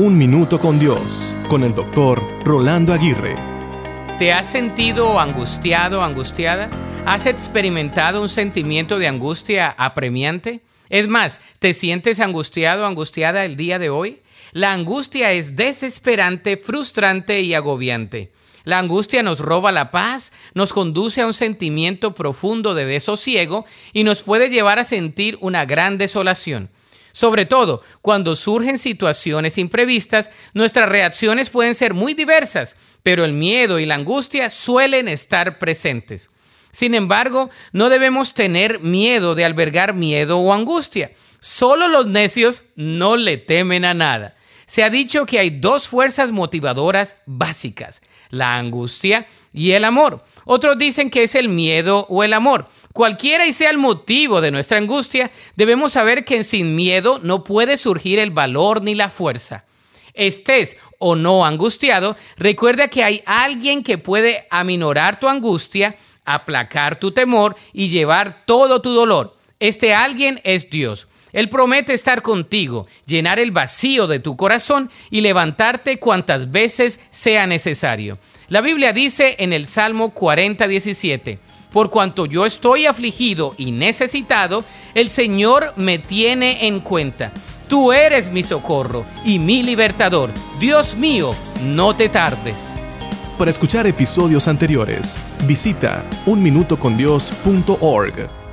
Un Minuto con Dios, con el doctor Rolando Aguirre. ¿Te has sentido angustiado, angustiada? ¿Has experimentado un sentimiento de angustia apremiante? Es más, ¿te sientes angustiado, angustiada el día de hoy? La angustia es desesperante, frustrante y agobiante. La angustia nos roba la paz, nos conduce a un sentimiento profundo de desosiego y nos puede llevar a sentir una gran desolación. Sobre todo, cuando surgen situaciones imprevistas, nuestras reacciones pueden ser muy diversas, pero el miedo y la angustia suelen estar presentes. Sin embargo, no debemos tener miedo de albergar miedo o angustia. Solo los necios no le temen a nada. Se ha dicho que hay dos fuerzas motivadoras básicas, la angustia y el amor. Otros dicen que es el miedo o el amor. Cualquiera y sea el motivo de nuestra angustia, debemos saber que sin miedo no puede surgir el valor ni la fuerza. Estés o no angustiado, recuerda que hay alguien que puede aminorar tu angustia, aplacar tu temor y llevar todo tu dolor. Este alguien es Dios. Él promete estar contigo, llenar el vacío de tu corazón y levantarte cuantas veces sea necesario. La Biblia dice en el Salmo 40, 17, por cuanto yo estoy afligido y necesitado, el Señor me tiene en cuenta. Tú eres mi socorro y mi libertador. Dios mío, no te tardes. Para escuchar episodios anteriores, visita unminutocondios.org.